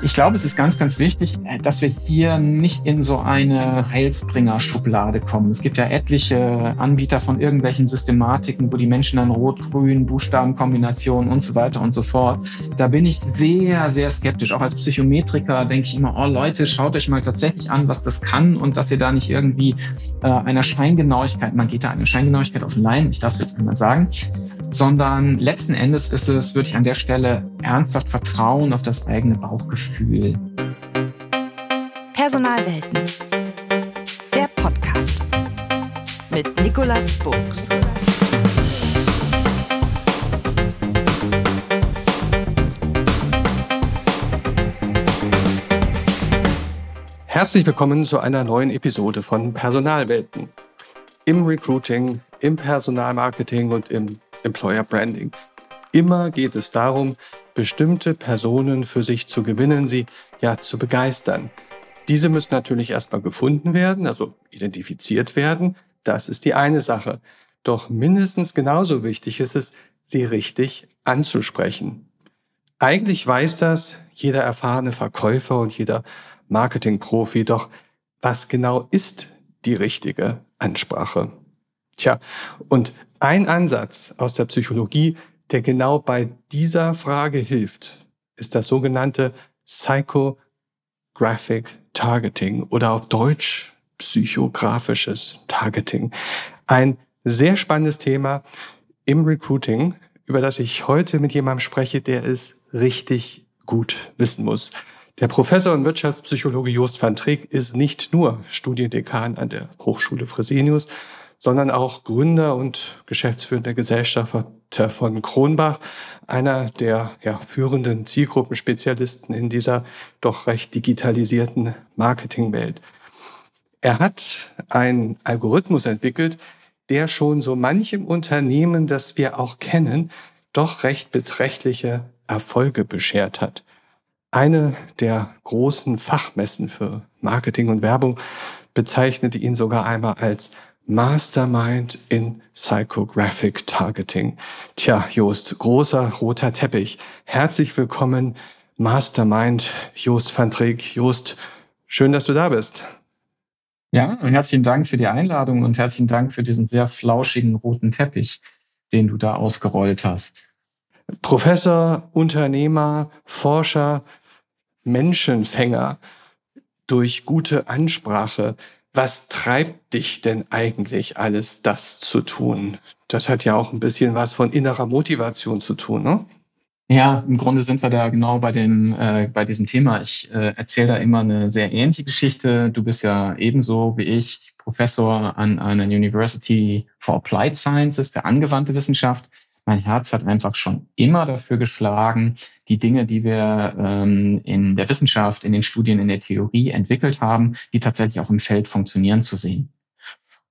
Ich glaube, es ist ganz, ganz wichtig, äh, dass wir hier nicht in so eine Heilsbringer-Schublade kommen. Es gibt ja etliche Anbieter von irgendwelchen Systematiken, wo die Menschen dann rot-grün, Buchstabenkombinationen und so weiter und so fort. Da bin ich sehr, sehr skeptisch. Auch als Psychometriker denke ich immer, oh Leute, schaut euch mal tatsächlich an, was das kann und dass ihr da nicht irgendwie äh, einer Scheingenauigkeit, man geht da eine Scheingenauigkeit auf den Leim, ich darf es jetzt einmal sagen, sondern letzten Endes ist es wirklich an der Stelle ernsthaft Vertrauen auf das eigene Bauchgefühl. Personalwelten. Der Podcast mit Nicolas Burgs. Herzlich willkommen zu einer neuen Episode von Personalwelten. Im Recruiting, im Personalmarketing und im Employer Branding. Immer geht es darum, bestimmte Personen für sich zu gewinnen, sie ja zu begeistern. Diese müssen natürlich erstmal gefunden werden, also identifiziert werden. Das ist die eine Sache. Doch mindestens genauso wichtig ist es, sie richtig anzusprechen. Eigentlich weiß das jeder erfahrene Verkäufer und jeder Marketingprofi, doch was genau ist die richtige Ansprache? Tja, und ein Ansatz aus der Psychologie, der genau bei dieser Frage hilft, ist das sogenannte Psychographic Targeting oder auf Deutsch psychografisches Targeting. Ein sehr spannendes Thema im Recruiting, über das ich heute mit jemandem spreche, der es richtig gut wissen muss. Der Professor und Wirtschaftspsychologe Jost van Trick ist nicht nur Studiendekan an der Hochschule Fresenius, sondern auch Gründer und geschäftsführender Gesellschafter von Kronbach, einer der ja, führenden Zielgruppenspezialisten in dieser doch recht digitalisierten Marketingwelt. Er hat einen Algorithmus entwickelt, der schon so manchem Unternehmen, das wir auch kennen, doch recht beträchtliche Erfolge beschert hat. Eine der großen Fachmessen für Marketing und Werbung bezeichnete ihn sogar einmal als Mastermind in Psychographic Targeting. Tja, Jost, großer roter Teppich. Herzlich willkommen, Mastermind Jost van Trick. Jost, schön, dass du da bist. Ja, herzlichen Dank für die Einladung und herzlichen Dank für diesen sehr flauschigen roten Teppich, den du da ausgerollt hast. Professor, Unternehmer, Forscher, Menschenfänger durch gute Ansprache. Was treibt dich denn eigentlich alles das zu tun? Das hat ja auch ein bisschen was von innerer Motivation zu tun, ne? Ja, im Grunde sind wir da genau bei dem äh, bei diesem Thema. Ich äh, erzähle da immer eine sehr ähnliche Geschichte. Du bist ja ebenso wie ich Professor an einer University for Applied Sciences für angewandte Wissenschaft mein Herz hat einfach schon immer dafür geschlagen, die Dinge, die wir ähm, in der Wissenschaft, in den Studien, in der Theorie entwickelt haben, die tatsächlich auch im Feld funktionieren zu sehen.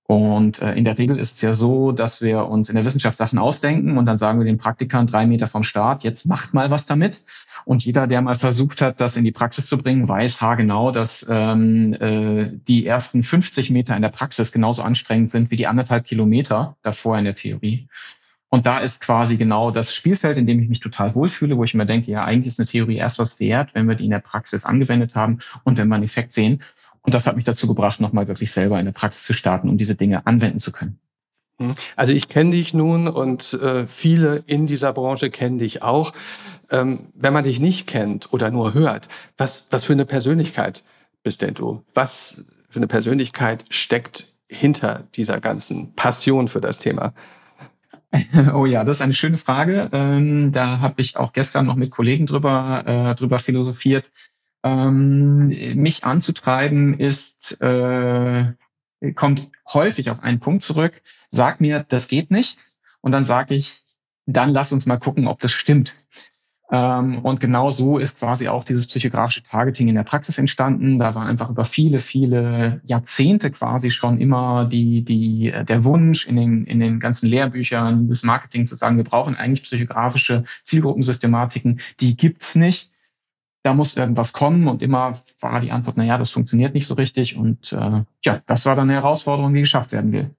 Und äh, in der Regel ist es ja so, dass wir uns in der Wissenschaft Sachen ausdenken und dann sagen wir den Praktikern drei Meter vom Start, jetzt macht mal was damit. Und jeder, der mal versucht hat, das in die Praxis zu bringen, weiß haargenau, dass ähm, äh, die ersten 50 Meter in der Praxis genauso anstrengend sind wie die anderthalb Kilometer davor in der Theorie. Und da ist quasi genau das Spielfeld, in dem ich mich total wohlfühle, wo ich mir denke, ja, eigentlich ist eine Theorie erst was wert, wenn wir die in der Praxis angewendet haben und wenn wir einen Effekt sehen. Und das hat mich dazu gebracht, nochmal wirklich selber in der Praxis zu starten, um diese Dinge anwenden zu können. Hm. Also ich kenne dich nun und äh, viele in dieser Branche kennen dich auch. Ähm, wenn man dich nicht kennt oder nur hört, was, was für eine Persönlichkeit bist denn du? Was für eine Persönlichkeit steckt hinter dieser ganzen Passion für das Thema? Oh ja, das ist eine schöne Frage. Ähm, da habe ich auch gestern noch mit Kollegen drüber, äh, drüber philosophiert. Ähm, mich anzutreiben ist, äh, kommt häufig auf einen Punkt zurück. Sag mir, das geht nicht. Und dann sage ich, dann lass uns mal gucken, ob das stimmt. Ähm, und genau so ist quasi auch dieses psychografische Targeting in der Praxis entstanden. Da war einfach über viele, viele Jahrzehnte quasi schon immer die, die, der Wunsch in den, in den ganzen Lehrbüchern des Marketing zu sagen, wir brauchen eigentlich psychografische Zielgruppensystematiken. Die gibt's nicht. Da muss irgendwas kommen und immer war die Antwort, na ja, das funktioniert nicht so richtig. Und äh, ja, das war dann eine Herausforderung, die geschafft werden will.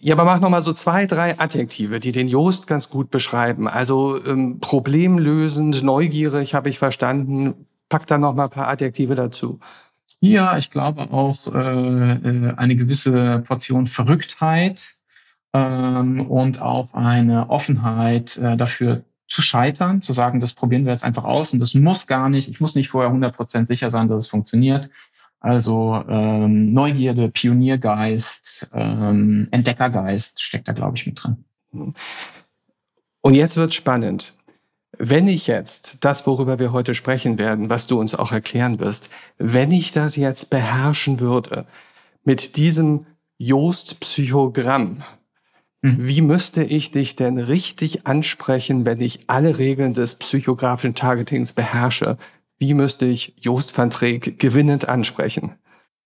Ja, aber mach noch mal so zwei, drei Adjektive, die den Joost ganz gut beschreiben. Also ähm, problemlösend, neugierig habe ich verstanden. pack da noch mal ein paar Adjektive dazu. Ja, ich glaube auch äh, äh, eine gewisse Portion Verrücktheit ähm, und auch eine Offenheit äh, dafür zu scheitern, zu sagen, das probieren wir jetzt einfach aus und das muss gar nicht, ich muss nicht vorher 100% sicher sein, dass es funktioniert. Also ähm, Neugierde, Pioniergeist, ähm, Entdeckergeist steckt da, glaube ich, mit drin. Und jetzt wird spannend. Wenn ich jetzt das, worüber wir heute sprechen werden, was du uns auch erklären wirst, wenn ich das jetzt beherrschen würde mit diesem Jost-Psychogramm, mhm. wie müsste ich dich denn richtig ansprechen, wenn ich alle Regeln des psychografischen Targetings beherrsche? Wie müsste ich Jost van Treek gewinnend ansprechen?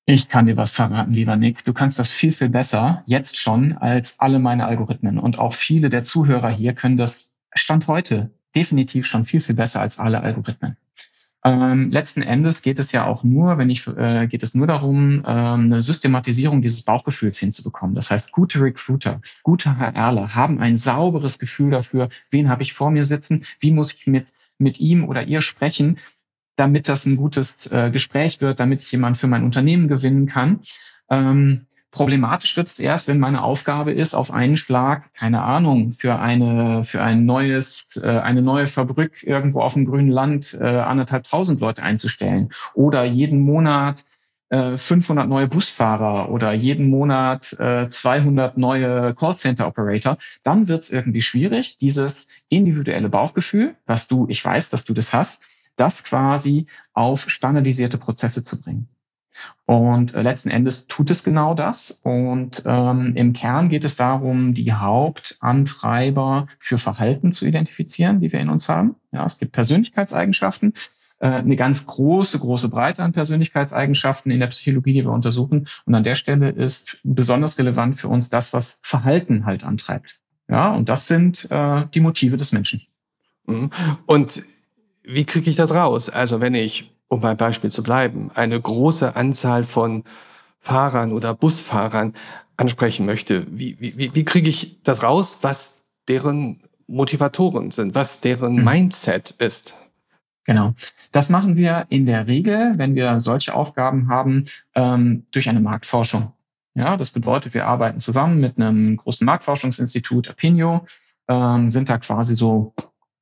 Ich kann dir was verraten, lieber Nick. Du kannst das viel, viel besser, jetzt schon, als alle meine Algorithmen. Und auch viele der Zuhörer hier können das Stand heute definitiv schon viel, viel besser als alle Algorithmen. Ähm, letzten Endes geht es ja auch nur, wenn ich, äh, geht es nur darum, ähm, eine Systematisierung dieses Bauchgefühls hinzubekommen. Das heißt, gute Recruiter, gute HRler haben ein sauberes Gefühl dafür, wen habe ich vor mir sitzen, wie muss ich mit, mit ihm oder ihr sprechen, damit das ein gutes äh, Gespräch wird, damit ich jemanden für mein Unternehmen gewinnen kann. Ähm, Problematisch wird es erst, wenn meine Aufgabe ist, auf einen Schlag, keine Ahnung, für eine, für ein neues, äh, eine neue Fabrik irgendwo auf dem grünen Land äh, anderthalb tausend Leute einzustellen oder jeden Monat äh, 500 neue Busfahrer oder jeden Monat äh, 200 neue Callcenter Operator, dann wird es irgendwie schwierig, dieses individuelle Bauchgefühl, was du, ich weiß, dass du das hast, das quasi auf standardisierte Prozesse zu bringen. Und äh, letzten Endes tut es genau das. Und ähm, im Kern geht es darum, die Hauptantreiber für Verhalten zu identifizieren, die wir in uns haben. Ja, es gibt Persönlichkeitseigenschaften, äh, eine ganz große, große Breite an Persönlichkeitseigenschaften in der Psychologie, die wir untersuchen. Und an der Stelle ist besonders relevant für uns das, was Verhalten halt antreibt. Ja, und das sind äh, die Motive des Menschen. Mhm. Und wie kriege ich das raus? Also wenn ich um beim Beispiel zu bleiben, eine große Anzahl von Fahrern oder Busfahrern ansprechen möchte, wie, wie, wie kriege ich das raus, was deren Motivatoren sind, was deren mhm. Mindset ist? Genau. Das machen wir in der Regel, wenn wir solche Aufgaben haben, ähm, durch eine Marktforschung. Ja, das bedeutet, wir arbeiten zusammen mit einem großen Marktforschungsinstitut, Apinio, ähm, sind da quasi so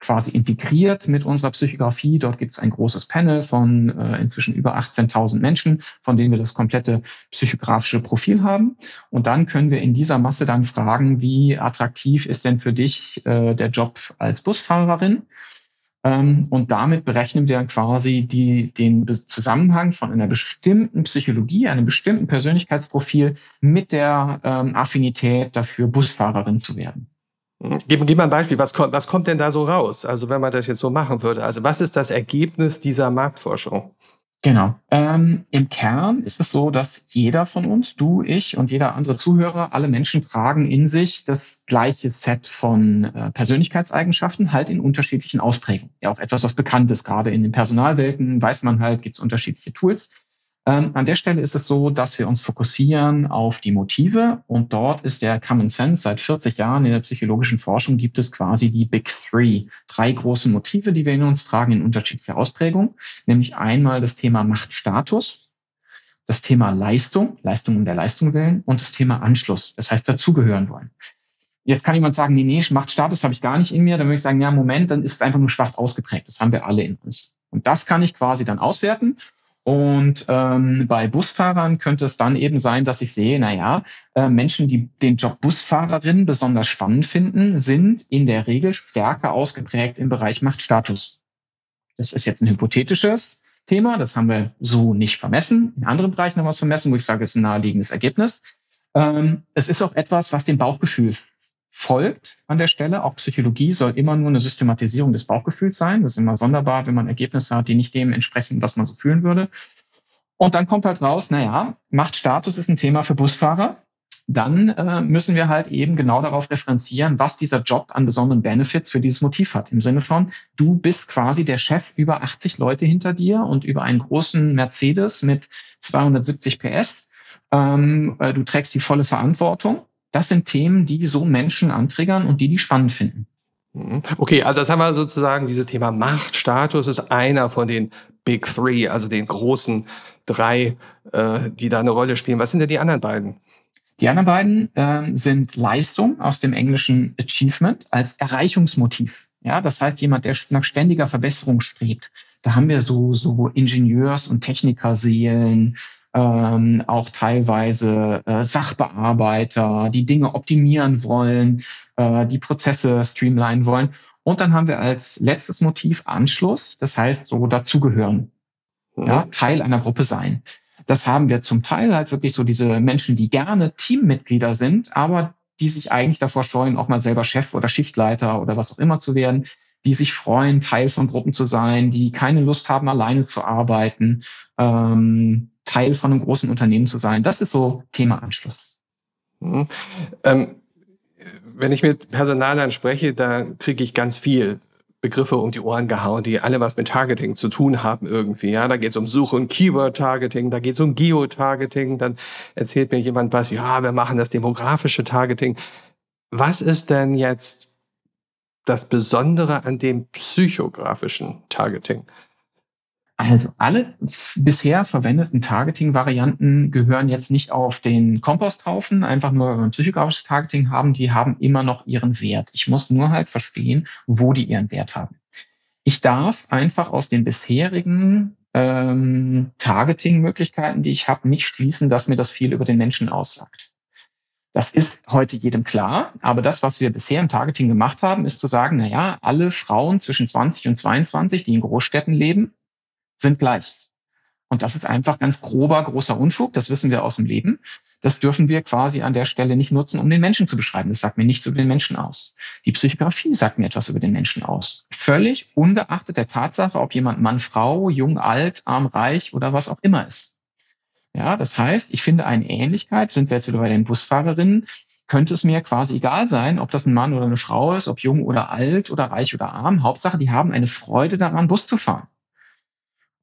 quasi integriert mit unserer Psychografie. Dort gibt es ein großes Panel von äh, inzwischen über 18.000 Menschen, von denen wir das komplette psychografische Profil haben. Und dann können wir in dieser Masse dann fragen, wie attraktiv ist denn für dich äh, der Job als Busfahrerin? Ähm, und damit berechnen wir quasi die, den Zusammenhang von einer bestimmten Psychologie, einem bestimmten Persönlichkeitsprofil mit der ähm, Affinität dafür, Busfahrerin zu werden. Gib, gib mal ein Beispiel, was kommt, was kommt denn da so raus? Also wenn man das jetzt so machen würde, also was ist das Ergebnis dieser Marktforschung? Genau. Ähm, Im Kern ist es so, dass jeder von uns, du, ich und jeder andere Zuhörer, alle Menschen tragen in sich das gleiche Set von äh, Persönlichkeitseigenschaften, halt in unterschiedlichen Ausprägungen. Ja, auch etwas, was bekannt ist. Gerade in den Personalwelten weiß man halt, gibt es unterschiedliche Tools. Ähm, an der Stelle ist es so, dass wir uns fokussieren auf die Motive und dort ist der Common Sense seit 40 Jahren in der psychologischen Forschung gibt es quasi die Big Three. Drei große Motive, die wir in uns tragen in unterschiedlicher Ausprägung, nämlich einmal das Thema Machtstatus, das Thema Leistung, Leistung um der Leistung willen und das Thema Anschluss, das heißt dazugehören wollen. Jetzt kann jemand sagen, nee, nee, Machtstatus habe ich gar nicht in mir. Dann würde ich sagen, ja, Moment, dann ist es einfach nur schwach ausgeprägt. Das haben wir alle in uns. Und das kann ich quasi dann auswerten und ähm, bei Busfahrern könnte es dann eben sein, dass ich sehe, naja, äh, Menschen, die den Job Busfahrerin besonders spannend finden, sind in der Regel stärker ausgeprägt im Bereich Machtstatus. Das ist jetzt ein hypothetisches Thema, das haben wir so nicht vermessen. In anderen Bereichen haben wir es vermessen, wo ich sage, es ist ein naheliegendes Ergebnis. Ähm, es ist auch etwas, was dem Bauchgefühl folgt an der Stelle. Auch Psychologie soll immer nur eine Systematisierung des Bauchgefühls sein. Das ist immer sonderbar, wenn man Ergebnisse hat, die nicht dem entsprechen, was man so fühlen würde. Und dann kommt halt raus, naja, Machtstatus ist ein Thema für Busfahrer. Dann äh, müssen wir halt eben genau darauf referenzieren, was dieser Job an besonderen Benefits für dieses Motiv hat. Im Sinne von, du bist quasi der Chef über 80 Leute hinter dir und über einen großen Mercedes mit 270 PS. Ähm, äh, du trägst die volle Verantwortung das sind Themen, die so Menschen antriggern und die die spannend finden. Mhm. Okay, also das haben wir sozusagen dieses Thema Macht, Status ist einer von den Big Three, also den großen drei, äh, die da eine Rolle spielen. Was sind denn die anderen beiden? Die anderen beiden äh, sind Leistung aus dem englischen Achievement als Erreichungsmotiv. Ja, das heißt, jemand, der nach ständiger Verbesserung strebt. Da haben wir so, so Ingenieurs- und Technikerseelen, ähm, auch teilweise äh, Sachbearbeiter, die Dinge optimieren wollen, äh, die Prozesse streamlinen wollen. Und dann haben wir als letztes Motiv Anschluss, das heißt so dazugehören, mhm. ja, Teil einer Gruppe sein. Das haben wir zum Teil halt wirklich so diese Menschen, die gerne Teammitglieder sind, aber die sich eigentlich davor scheuen, auch mal selber Chef oder Schichtleiter oder was auch immer zu werden, die sich freuen, Teil von Gruppen zu sein, die keine Lust haben, alleine zu arbeiten, ähm, Teil von einem großen Unternehmen zu sein. Das ist so Thema Anschluss. Mhm. Ähm, wenn ich mit Personalern spreche, da kriege ich ganz viel Begriffe um die Ohren gehauen, die alle was mit Targeting zu tun haben irgendwie. Ja, da geht es um Suche und Keyword-Targeting, da geht es um Geotargeting, dann erzählt mir jemand was, ja, wir machen das demografische Targeting. Was ist denn jetzt das Besondere an dem psychografischen Targeting? Also alle bisher verwendeten Targeting-Varianten gehören jetzt nicht auf den Komposthaufen, einfach nur ein psychografisches Targeting haben, die haben immer noch ihren Wert. Ich muss nur halt verstehen, wo die ihren Wert haben. Ich darf einfach aus den bisherigen ähm, Targeting-Möglichkeiten, die ich habe, nicht schließen, dass mir das viel über den Menschen aussagt. Das ist heute jedem klar, aber das, was wir bisher im Targeting gemacht haben, ist zu sagen, na ja, alle Frauen zwischen 20 und 22, die in Großstädten leben, sind gleich. Und das ist einfach ganz grober, großer Unfug. Das wissen wir aus dem Leben. Das dürfen wir quasi an der Stelle nicht nutzen, um den Menschen zu beschreiben. Das sagt mir nichts über den Menschen aus. Die Psychografie sagt mir etwas über den Menschen aus. Völlig ungeachtet der Tatsache, ob jemand Mann, Frau, jung, alt, arm, reich oder was auch immer ist. Ja, das heißt, ich finde eine Ähnlichkeit, sind wir jetzt wieder bei den Busfahrerinnen, könnte es mir quasi egal sein, ob das ein Mann oder eine Frau ist, ob jung oder alt oder reich oder arm. Hauptsache, die haben eine Freude daran, Bus zu fahren.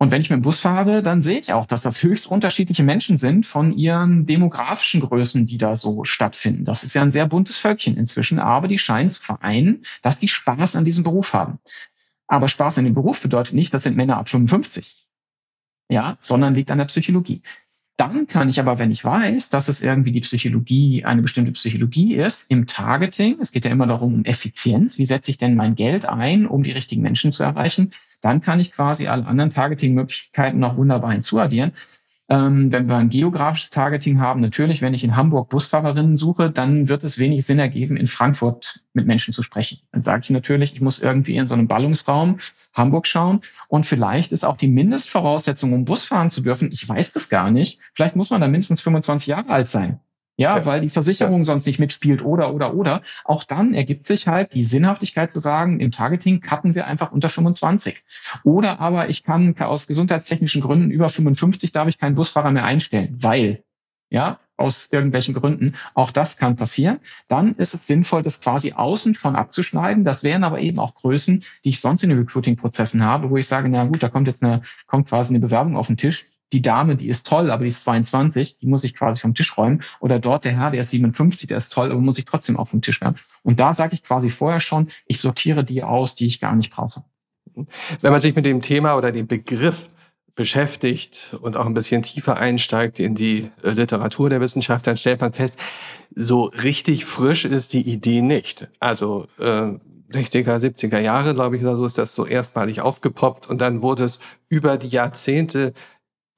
Und wenn ich mit dem Bus fahre, dann sehe ich auch, dass das höchst unterschiedliche Menschen sind von ihren demografischen Größen, die da so stattfinden. Das ist ja ein sehr buntes Völkchen inzwischen, aber die scheinen zu vereinen, dass die Spaß an diesem Beruf haben. Aber Spaß an dem Beruf bedeutet nicht, das sind Männer ab 55. Ja, sondern liegt an der Psychologie. Dann kann ich aber, wenn ich weiß, dass es irgendwie die Psychologie, eine bestimmte Psychologie ist, im Targeting, es geht ja immer darum, um Effizienz, wie setze ich denn mein Geld ein, um die richtigen Menschen zu erreichen, dann kann ich quasi alle anderen Targeting-Möglichkeiten noch wunderbar hinzuaddieren. Ähm, wenn wir ein geografisches Targeting haben, natürlich, wenn ich in Hamburg Busfahrerinnen suche, dann wird es wenig Sinn ergeben, in Frankfurt mit Menschen zu sprechen. Dann sage ich natürlich, ich muss irgendwie in so einem Ballungsraum Hamburg schauen. Und vielleicht ist auch die Mindestvoraussetzung, um Bus fahren zu dürfen, ich weiß das gar nicht. Vielleicht muss man da mindestens 25 Jahre alt sein. Ja, ja, weil die Versicherung ja. sonst nicht mitspielt oder, oder, oder. Auch dann ergibt sich halt die Sinnhaftigkeit zu sagen, im Targeting cutten wir einfach unter 25. Oder aber ich kann aus gesundheitstechnischen Gründen über 55 darf ich keinen Busfahrer mehr einstellen, weil, ja, aus irgendwelchen Gründen. Auch das kann passieren. Dann ist es sinnvoll, das quasi außen schon abzuschneiden. Das wären aber eben auch Größen, die ich sonst in den Recruiting-Prozessen habe, wo ich sage, na gut, da kommt jetzt eine, kommt quasi eine Bewerbung auf den Tisch die Dame, die ist toll, aber die ist 22, die muss ich quasi vom Tisch räumen. Oder dort der Herr, der ist 57, der ist toll, aber muss ich trotzdem auch vom Tisch räumen. Und da sage ich quasi vorher schon, ich sortiere die aus, die ich gar nicht brauche. Wenn man sich mit dem Thema oder dem Begriff beschäftigt und auch ein bisschen tiefer einsteigt in die äh, Literatur der Wissenschaft, dann stellt man fest, so richtig frisch ist die Idee nicht. Also äh, 60er, 70er Jahre, glaube ich, oder so ist das so erstmalig aufgepoppt und dann wurde es über die Jahrzehnte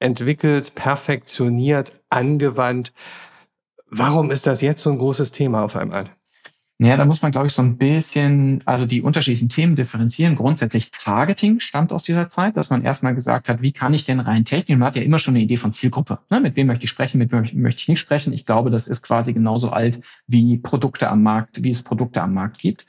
entwickelt, perfektioniert, angewandt. Warum ist das jetzt so ein großes Thema auf einmal? Ja, da muss man, glaube ich, so ein bisschen, also die unterschiedlichen Themen differenzieren. Grundsätzlich Targeting stammt aus dieser Zeit, dass man erstmal gesagt hat, wie kann ich denn rein technisch, man hat ja immer schon eine Idee von Zielgruppe. Ne? Mit wem möchte ich sprechen, mit wem möchte ich nicht sprechen. Ich glaube, das ist quasi genauso alt wie Produkte am Markt, wie es Produkte am Markt gibt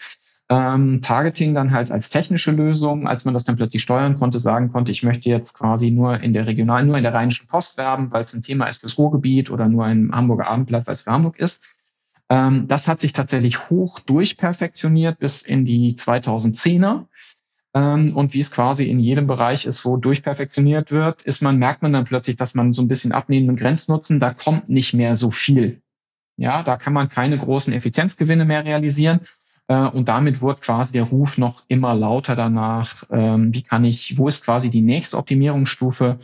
ähm, Targeting dann halt als technische Lösung, als man das dann plötzlich steuern konnte, sagen konnte, ich möchte jetzt quasi nur in der regionalen, nur in der Rheinischen Post werben, weil es ein Thema ist fürs Ruhrgebiet oder nur im Hamburger Abendblatt, weil es für Hamburg ist. Ähm, das hat sich tatsächlich hoch durchperfektioniert bis in die 2010er. Ähm, und wie es quasi in jedem Bereich ist, wo durchperfektioniert wird, ist man, merkt man dann plötzlich, dass man so ein bisschen abnehmenden Grenznutzen, da kommt nicht mehr so viel. Ja, da kann man keine großen Effizienzgewinne mehr realisieren. Äh, und damit wurde quasi der Ruf noch immer lauter danach, ähm, wie kann ich, wo ist quasi die nächste Optimierungsstufe?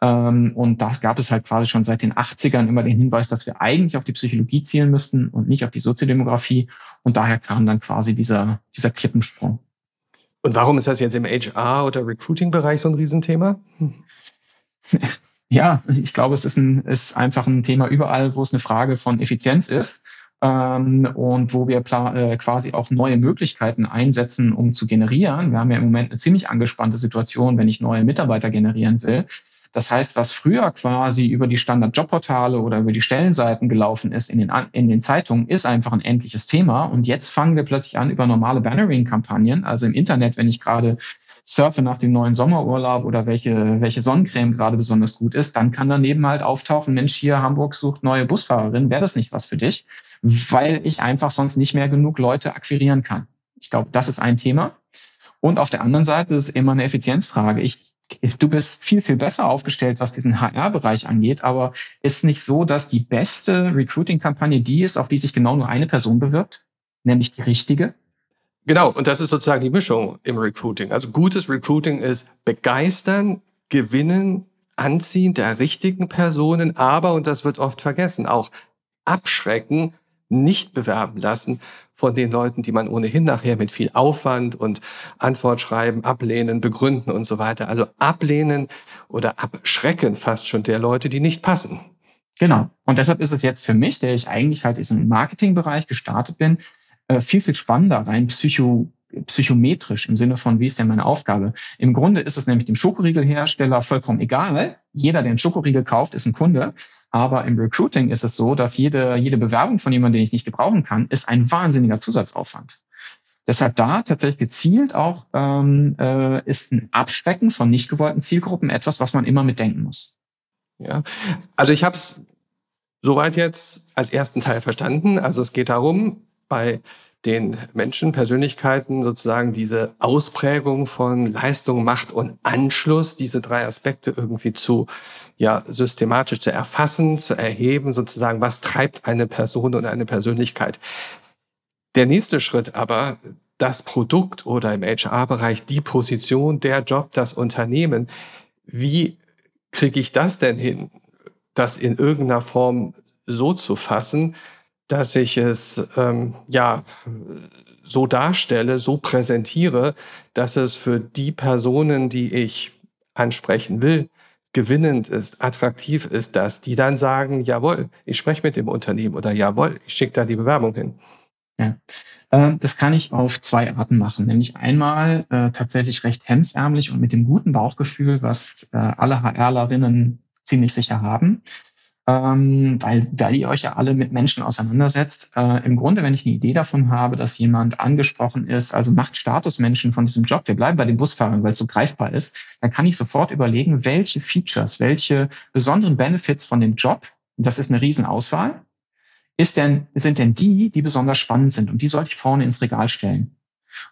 Ähm, und da gab es halt quasi schon seit den 80ern immer den Hinweis, dass wir eigentlich auf die Psychologie zielen müssten und nicht auf die Soziodemografie. Und daher kam dann quasi dieser, dieser Klippensprung. Und warum ist das jetzt im HR- oder Recruiting-Bereich so ein Riesenthema? Hm. Ja, ich glaube, es ist, ein, ist einfach ein Thema überall, wo es eine Frage von Effizienz ist ähm, und wo wir äh, quasi auch neue Möglichkeiten einsetzen, um zu generieren. Wir haben ja im Moment eine ziemlich angespannte Situation, wenn ich neue Mitarbeiter generieren will. Das heißt, was früher quasi über die Standard-Jobportale oder über die Stellenseiten gelaufen ist in den, in den Zeitungen, ist einfach ein endliches Thema. Und jetzt fangen wir plötzlich an über normale Bannering-Kampagnen, also im Internet, wenn ich gerade surfe nach dem neuen Sommerurlaub oder welche, welche Sonnencreme gerade besonders gut ist, dann kann daneben halt auftauchen, Mensch, hier Hamburg sucht neue Busfahrerin, wäre das nicht was für dich? Weil ich einfach sonst nicht mehr genug Leute akquirieren kann. Ich glaube, das ist ein Thema. Und auf der anderen Seite ist immer eine Effizienzfrage. Ich, du bist viel, viel besser aufgestellt, was diesen HR-Bereich angeht, aber ist nicht so, dass die beste Recruiting-Kampagne die ist, auf die sich genau nur eine Person bewirbt, nämlich die richtige? Genau, und das ist sozusagen die Mischung im Recruiting. Also gutes Recruiting ist begeistern, gewinnen, anziehen der richtigen Personen, aber, und das wird oft vergessen, auch abschrecken, nicht bewerben lassen von den Leuten, die man ohnehin nachher mit viel Aufwand und Antwort schreiben, ablehnen, begründen und so weiter. Also ablehnen oder abschrecken fast schon der Leute, die nicht passen. Genau. Und deshalb ist es jetzt für mich, der ich eigentlich halt diesen Marketingbereich gestartet bin, äh, viel, viel spannender, rein psycho, psychometrisch im Sinne von, wie ist denn meine Aufgabe? Im Grunde ist es nämlich dem Schokoriegelhersteller vollkommen egal. Jeder, der einen Schokoriegel kauft, ist ein Kunde. Aber im Recruiting ist es so, dass jede, jede Bewerbung von jemandem, den ich nicht gebrauchen kann, ist ein wahnsinniger Zusatzaufwand. Deshalb da tatsächlich gezielt auch ähm, äh, ist ein Abschrecken von nicht gewollten Zielgruppen etwas, was man immer mitdenken muss. Ja, also ich habe es soweit jetzt als ersten Teil verstanden. Also es geht darum, bei den Menschen, Persönlichkeiten sozusagen diese Ausprägung von Leistung, Macht und Anschluss, diese drei Aspekte irgendwie zu, ja, systematisch zu erfassen, zu erheben, sozusagen, was treibt eine Person und eine Persönlichkeit. Der nächste Schritt aber, das Produkt oder im HR-Bereich die Position, der Job, das Unternehmen. Wie kriege ich das denn hin, das in irgendeiner Form so zu fassen, dass ich es ähm, ja so darstelle, so präsentiere, dass es für die Personen, die ich ansprechen will, gewinnend ist, attraktiv ist, dass die dann sagen, jawohl, ich spreche mit dem Unternehmen oder jawohl, ich schicke da die Bewerbung hin. Ja, äh, das kann ich auf zwei Arten machen. Nämlich einmal äh, tatsächlich recht hemsärmlich und mit dem guten Bauchgefühl, was äh, alle HRlerinnen ziemlich sicher haben ähm, weil, weil ihr euch ja alle mit Menschen auseinandersetzt. Äh, Im Grunde, wenn ich eine Idee davon habe, dass jemand angesprochen ist, also macht Statusmenschen von diesem Job, wir bleiben bei den Busfahrern, weil es so greifbar ist, dann kann ich sofort überlegen, welche Features, welche besonderen Benefits von dem Job, das ist eine Riesenauswahl, ist denn, sind denn die, die besonders spannend sind? Und die sollte ich vorne ins Regal stellen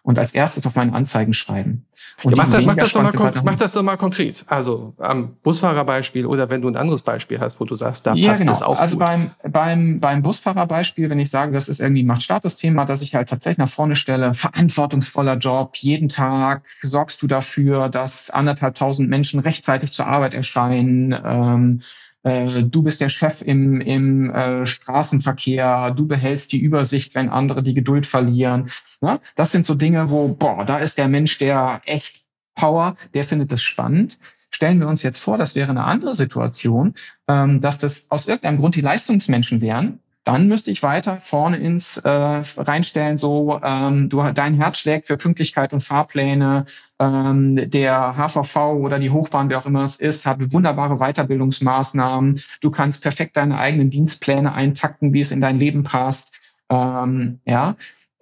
und als erstes auf meine Anzeigen schreiben. Und ja, mach, das, mach, das doch mal mach das doch mal konkret. Also am Busfahrerbeispiel oder wenn du ein anderes Beispiel hast, wo du sagst, da ja, passt genau. das auch Also gut. beim, beim, beim Busfahrerbeispiel, wenn ich sage, das ist irgendwie Macht-Status-Thema, dass ich halt tatsächlich nach vorne stelle, verantwortungsvoller Job, jeden Tag sorgst du dafür, dass anderthalb tausend Menschen rechtzeitig zur Arbeit erscheinen, ähm, äh, du bist der Chef im, im äh, Straßenverkehr, du behältst die Übersicht, wenn andere die Geduld verlieren. Ja, das sind so Dinge, wo, boah, da ist der Mensch, der echt Power, der findet das spannend. Stellen wir uns jetzt vor, das wäre eine andere Situation, ähm, dass das aus irgendeinem Grund die Leistungsmenschen wären, dann müsste ich weiter vorne ins äh, reinstellen, so ähm, du dein Herz schlägt für Pünktlichkeit und Fahrpläne. Ähm, der HVV oder die Hochbahn, wer auch immer es ist, hat wunderbare Weiterbildungsmaßnahmen. Du kannst perfekt deine eigenen Dienstpläne eintakten, wie es in dein Leben passt. Ähm, ja,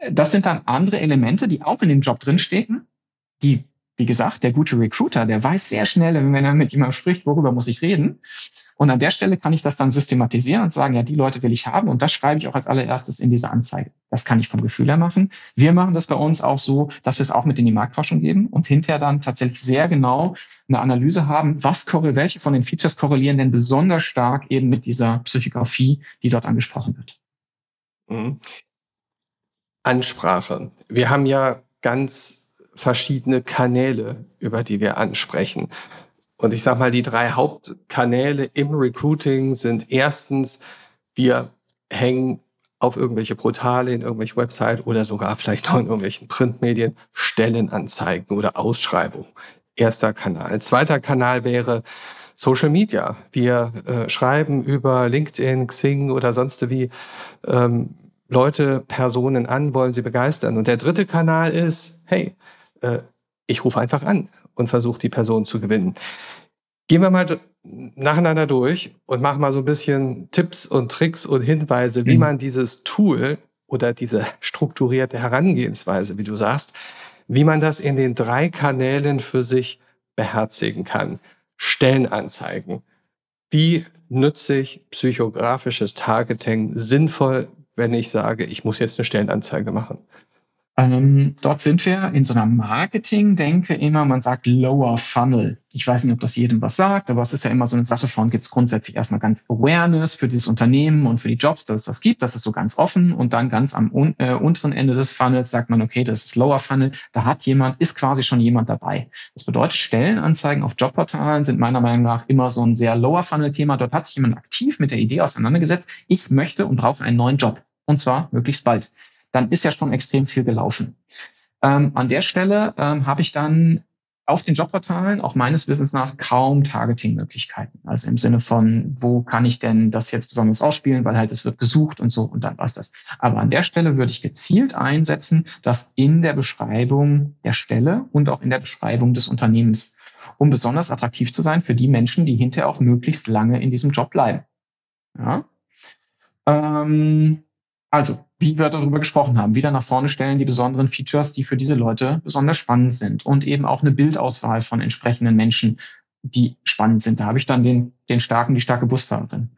das sind dann andere Elemente, die auch in dem Job drinstecken, die wie gesagt, der gute Recruiter, der weiß sehr schnell, wenn er mit jemandem spricht, worüber muss ich reden. Und an der Stelle kann ich das dann systematisieren und sagen, ja, die Leute will ich haben. Und das schreibe ich auch als allererstes in diese Anzeige. Das kann ich vom Gefühl her machen. Wir machen das bei uns auch so, dass wir es auch mit in die Marktforschung geben und hinterher dann tatsächlich sehr genau eine Analyse haben, was welche von den Features korrelieren denn besonders stark eben mit dieser Psychografie, die dort angesprochen wird. Mhm. Ansprache. Wir haben ja ganz verschiedene Kanäle, über die wir ansprechen. Und ich sage mal, die drei Hauptkanäle im Recruiting sind erstens, wir hängen auf irgendwelche Portale, in irgendwelche Website oder sogar vielleicht noch in irgendwelchen Printmedien Stellenanzeigen oder Ausschreibungen. Erster Kanal. Zweiter Kanal wäre Social Media. Wir äh, schreiben über LinkedIn, Xing oder sonst wie ähm, Leute, Personen an, wollen sie begeistern. Und der dritte Kanal ist, hey, äh, ich rufe einfach an und versucht, die Person zu gewinnen. Gehen wir mal nacheinander durch und machen mal so ein bisschen Tipps und Tricks und Hinweise, wie mhm. man dieses Tool oder diese strukturierte Herangehensweise, wie du sagst, wie man das in den drei Kanälen für sich beherzigen kann. Stellenanzeigen. Wie nutze ich psychografisches Targeting sinnvoll, wenn ich sage, ich muss jetzt eine Stellenanzeige machen? Ähm, dort sind wir in so einer Marketing-Denke immer, man sagt Lower Funnel. Ich weiß nicht, ob das jedem was sagt, aber es ist ja immer so eine Sache von, gibt es grundsätzlich erstmal ganz Awareness für dieses Unternehmen und für die Jobs, dass es das gibt, das ist so ganz offen und dann ganz am un äh, unteren Ende des Funnels sagt man, okay, das ist Lower Funnel, da hat jemand, ist quasi schon jemand dabei. Das bedeutet, Stellenanzeigen auf Jobportalen sind meiner Meinung nach immer so ein sehr Lower Funnel-Thema. Dort hat sich jemand aktiv mit der Idee auseinandergesetzt, ich möchte und brauche einen neuen Job. Und zwar möglichst bald dann ist ja schon extrem viel gelaufen. Ähm, an der Stelle ähm, habe ich dann auf den Jobportalen auch meines Wissens nach kaum Targeting-Möglichkeiten. Also im Sinne von, wo kann ich denn das jetzt besonders ausspielen, weil halt es wird gesucht und so und dann war's das. Aber an der Stelle würde ich gezielt einsetzen, dass in der Beschreibung der Stelle und auch in der Beschreibung des Unternehmens, um besonders attraktiv zu sein für die Menschen, die hinterher auch möglichst lange in diesem Job bleiben. Ja. Ähm, also, wie wir darüber gesprochen haben, wieder nach vorne stellen die besonderen Features, die für diese Leute besonders spannend sind und eben auch eine Bildauswahl von entsprechenden Menschen, die spannend sind. Da habe ich dann den, den starken, die starke Busfahrerin.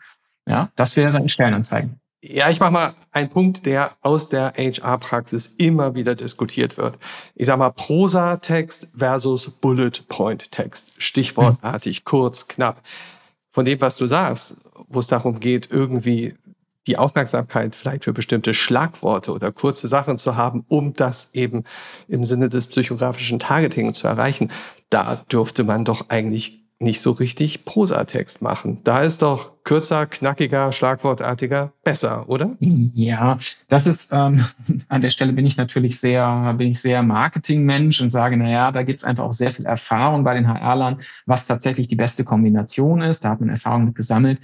Ja, das wäre in Stellenanzeigen. Ja, ich mache mal einen Punkt, der aus der HR-Praxis immer wieder diskutiert wird. Ich sage mal Prosa-Text versus Bullet-Point-Text. Stichwortartig, kurz, knapp. Von dem, was du sagst, wo es darum geht, irgendwie die Aufmerksamkeit vielleicht für bestimmte Schlagworte oder kurze Sachen zu haben, um das eben im Sinne des psychografischen Targeting zu erreichen, da dürfte man doch eigentlich nicht so richtig Prosatext machen. Da ist doch kürzer, knackiger, schlagwortartiger besser, oder? Ja, das ist ähm, an der Stelle bin ich natürlich sehr, bin ich sehr Marketingmensch und sage, na ja, da gibt's einfach auch sehr viel Erfahrung bei den HR-Lern, was tatsächlich die beste Kombination ist. Da hat man Erfahrung mit gesammelt.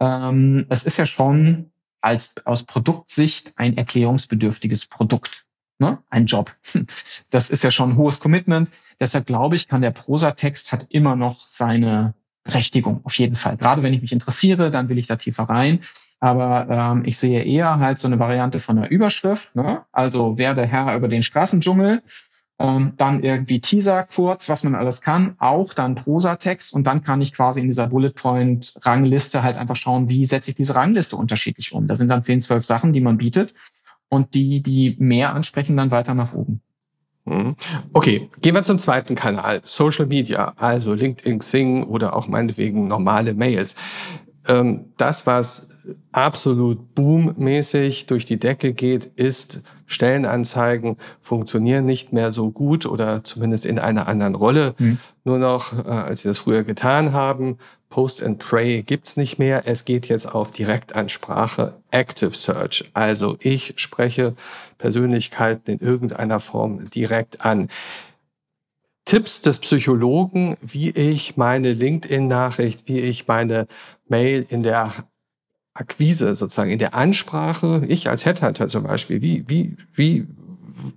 Ähm, es ist ja schon als aus Produktsicht ein erklärungsbedürftiges Produkt, ne? ein Job. Das ist ja schon ein hohes Commitment. Deshalb glaube ich, kann der Prosatext hat immer noch seine Berechtigung, auf jeden Fall. Gerade wenn ich mich interessiere, dann will ich da tiefer rein. Aber ähm, ich sehe eher halt so eine Variante von einer Überschrift. Ne? Also werde Herr über den Straßendschungel ähm, dann irgendwie Teaser kurz, was man alles kann, auch dann Prosatext und dann kann ich quasi in dieser Bullet Point Rangliste halt einfach schauen, wie setze ich diese Rangliste unterschiedlich um. Da sind dann 10, 12 Sachen, die man bietet und die, die mehr ansprechen, dann weiter nach oben. Mhm. Okay, gehen wir zum zweiten Kanal, Social Media, also LinkedIn, Xing oder auch meinetwegen normale Mails. Ähm, das, was absolut boommäßig durch die Decke geht, ist Stellenanzeigen funktionieren nicht mehr so gut oder zumindest in einer anderen Rolle. Mhm. Nur noch, äh, als sie das früher getan haben, Post and Pray gibt's nicht mehr. Es geht jetzt auf Direktansprache, Active Search. Also ich spreche Persönlichkeiten in irgendeiner Form direkt an. Tipps des Psychologen, wie ich meine LinkedIn-Nachricht, wie ich meine Mail in der Akquise sozusagen, in der Ansprache, ich als Headhunter zum Beispiel, wie, wie, wie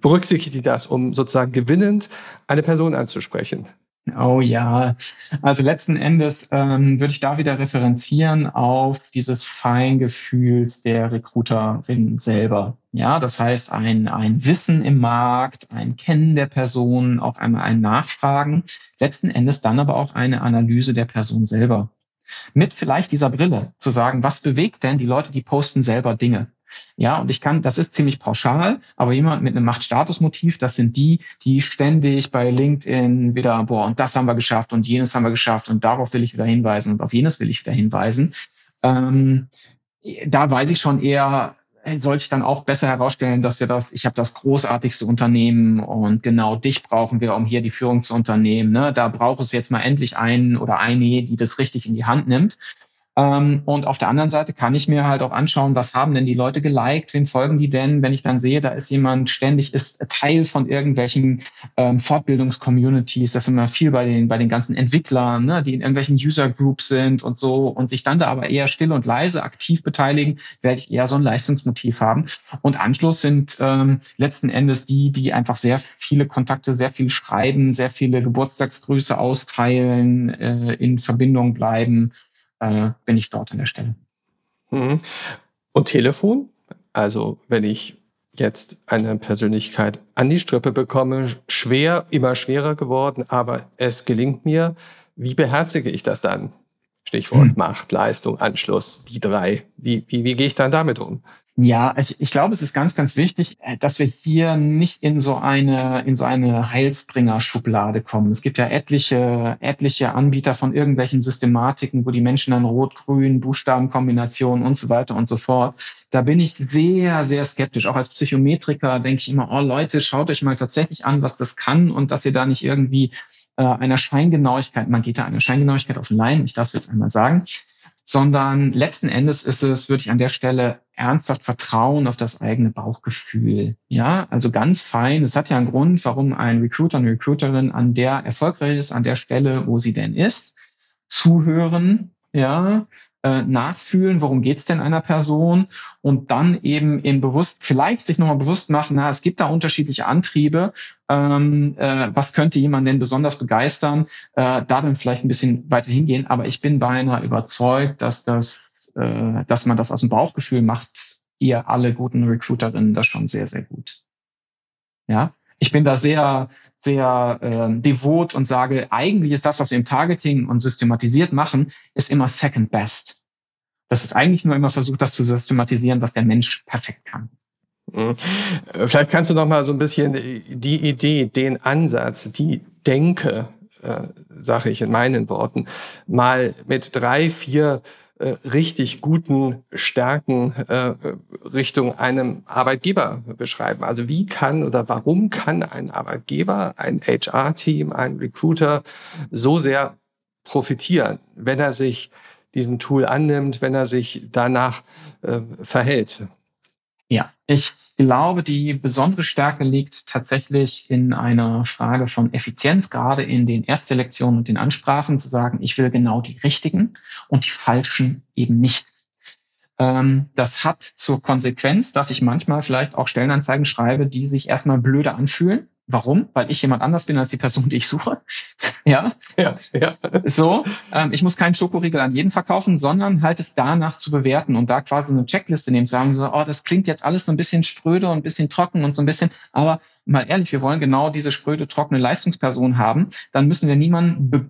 berücksichtigt die das, um sozusagen gewinnend eine Person anzusprechen? Oh ja, also letzten Endes ähm, würde ich da wieder referenzieren auf dieses Feingefühls der Recruiterin selber. Ja, das heißt ein, ein Wissen im Markt, ein Kennen der Person, auch einmal ein Nachfragen, letzten Endes dann aber auch eine Analyse der Person selber. Mit vielleicht dieser Brille zu sagen, was bewegt denn die Leute, die posten selber Dinge? Ja, und ich kann, das ist ziemlich pauschal, aber jemand mit einem Machtstatusmotiv, das sind die, die ständig bei LinkedIn wieder, boah, und das haben wir geschafft und jenes haben wir geschafft und darauf will ich wieder hinweisen und auf jenes will ich wieder hinweisen. Ähm, da weiß ich schon eher, sollte ich dann auch besser herausstellen, dass wir das, ich habe das großartigste Unternehmen und genau dich brauchen wir, um hier die Führung zu unternehmen. Ne? Da braucht es jetzt mal endlich einen oder eine, die das richtig in die Hand nimmt. Ähm, und auf der anderen Seite kann ich mir halt auch anschauen, was haben denn die Leute geliked, wem folgen die denn, wenn ich dann sehe, da ist jemand ständig, ist Teil von irgendwelchen ähm, Fortbildungscommunities, das ist immer viel bei den, bei den ganzen Entwicklern, ne, die in irgendwelchen User-Groups sind und so und sich dann da aber eher still und leise aktiv beteiligen, werde ich eher so ein Leistungsmotiv haben. Und Anschluss sind ähm, letzten Endes die, die einfach sehr viele Kontakte, sehr viel schreiben, sehr viele Geburtstagsgrüße austeilen, äh, in Verbindung bleiben äh, bin ich dort an der Stelle. Mhm. Und Telefon? Also wenn ich jetzt eine Persönlichkeit an die Strippe bekomme, schwer, immer schwerer geworden, aber es gelingt mir. Wie beherzige ich das dann? Stichwort hm. Macht, Leistung, Anschluss, die drei. Wie, wie, wie gehe ich dann damit um? Ja, also ich glaube, es ist ganz, ganz wichtig, äh, dass wir hier nicht in so eine, in so eine Heilsbringer-Schublade kommen. Es gibt ja etliche, etliche Anbieter von irgendwelchen Systematiken, wo die Menschen dann rot-grün, Buchstabenkombinationen und so weiter und so fort. Da bin ich sehr, sehr skeptisch. Auch als Psychometriker denke ich immer, oh Leute, schaut euch mal tatsächlich an, was das kann und dass ihr da nicht irgendwie äh, einer Scheingenauigkeit, man geht da einer Scheingenauigkeit auf den Leim, ich darf es jetzt einmal sagen, sondern letzten Endes ist es, würde ich an der Stelle ernsthaft vertrauen auf das eigene Bauchgefühl. Ja, also ganz fein. Es hat ja einen Grund, warum ein Recruiter, eine Recruiterin an der erfolgreich ist, an der Stelle, wo sie denn ist. Zuhören, ja, äh, nachfühlen, worum geht's denn einer Person und dann eben in bewusst, vielleicht sich nochmal bewusst machen, na, es gibt da unterschiedliche Antriebe, ähm, äh, was könnte jemand denn besonders begeistern, äh, da dann vielleicht ein bisschen weiter hingehen, aber ich bin beinahe überzeugt, dass das, äh, dass man das aus dem Bauchgefühl macht, ihr alle guten Recruiterinnen das schon sehr, sehr gut. Ja, ich bin da sehr, sehr äh, devot und sage, eigentlich ist das, was wir im Targeting und systematisiert machen, ist immer second best. Das ist eigentlich nur immer versucht, das zu systematisieren, was der Mensch perfekt kann. Mhm. Vielleicht kannst du noch mal so ein bisschen die Idee, den Ansatz, die Denke, äh, sage ich in meinen Worten, mal mit drei, vier äh, richtig guten Stärken äh, Richtung einem Arbeitgeber beschreiben. Also wie kann oder warum kann ein Arbeitgeber, ein HR-Team, ein Recruiter so sehr profitieren, wenn er sich diesem Tool annimmt, wenn er sich danach äh, verhält? Ja, ich glaube, die besondere Stärke liegt tatsächlich in einer Frage von Effizienz, gerade in den Erstselektionen und den Ansprachen, zu sagen, ich will genau die richtigen und die falschen eben nicht. Ähm, das hat zur Konsequenz, dass ich manchmal vielleicht auch Stellenanzeigen schreibe, die sich erstmal blöde anfühlen, Warum? Weil ich jemand anders bin als die Person, die ich suche. ja? ja, ja. So, ähm, ich muss keinen Schokoriegel an jeden verkaufen, sondern halt es danach zu bewerten und da quasi eine Checkliste nehmen, zu sagen, so, oh, das klingt jetzt alles so ein bisschen spröde und ein bisschen trocken und so ein bisschen, aber mal ehrlich, wir wollen genau diese spröde, trockene Leistungsperson haben, dann müssen wir niemanden